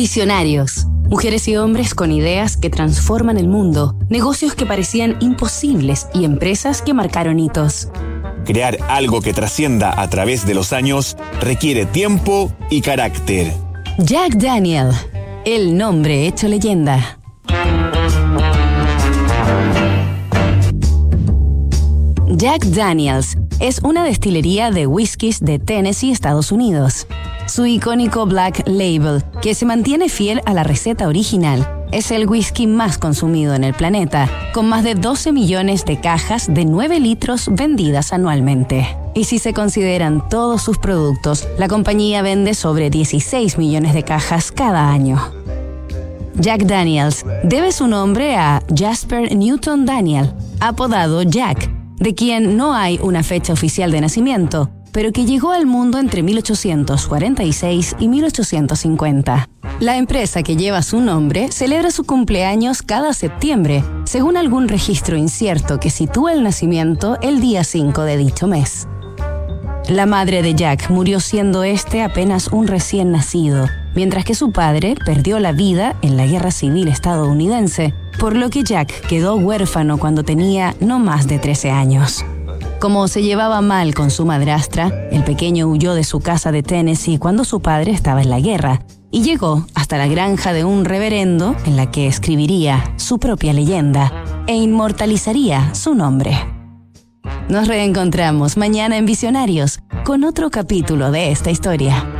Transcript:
Visionarios. Mujeres y hombres con ideas que transforman el mundo, negocios que parecían imposibles y empresas que marcaron hitos. Crear algo que trascienda a través de los años requiere tiempo y carácter. Jack Daniel, el nombre hecho leyenda. Jack Daniels es una destilería de whiskies de Tennessee, Estados Unidos. Su icónico Black Label, que se mantiene fiel a la receta original, es el whisky más consumido en el planeta, con más de 12 millones de cajas de 9 litros vendidas anualmente. Y si se consideran todos sus productos, la compañía vende sobre 16 millones de cajas cada año. Jack Daniels debe su nombre a Jasper Newton Daniel, apodado Jack, de quien no hay una fecha oficial de nacimiento, pero que llegó al mundo entre 1846 y 1850. La empresa que lleva su nombre celebra su cumpleaños cada septiembre, según algún registro incierto que sitúa el nacimiento el día 5 de dicho mes. La madre de Jack murió siendo este apenas un recién nacido, mientras que su padre perdió la vida en la Guerra Civil estadounidense, por lo que Jack quedó huérfano cuando tenía no más de 13 años. Como se llevaba mal con su madrastra, el pequeño huyó de su casa de Tennessee cuando su padre estaba en la guerra y llegó hasta la granja de un reverendo en la que escribiría su propia leyenda e inmortalizaría su nombre. Nos reencontramos mañana en Visionarios con otro capítulo de esta historia.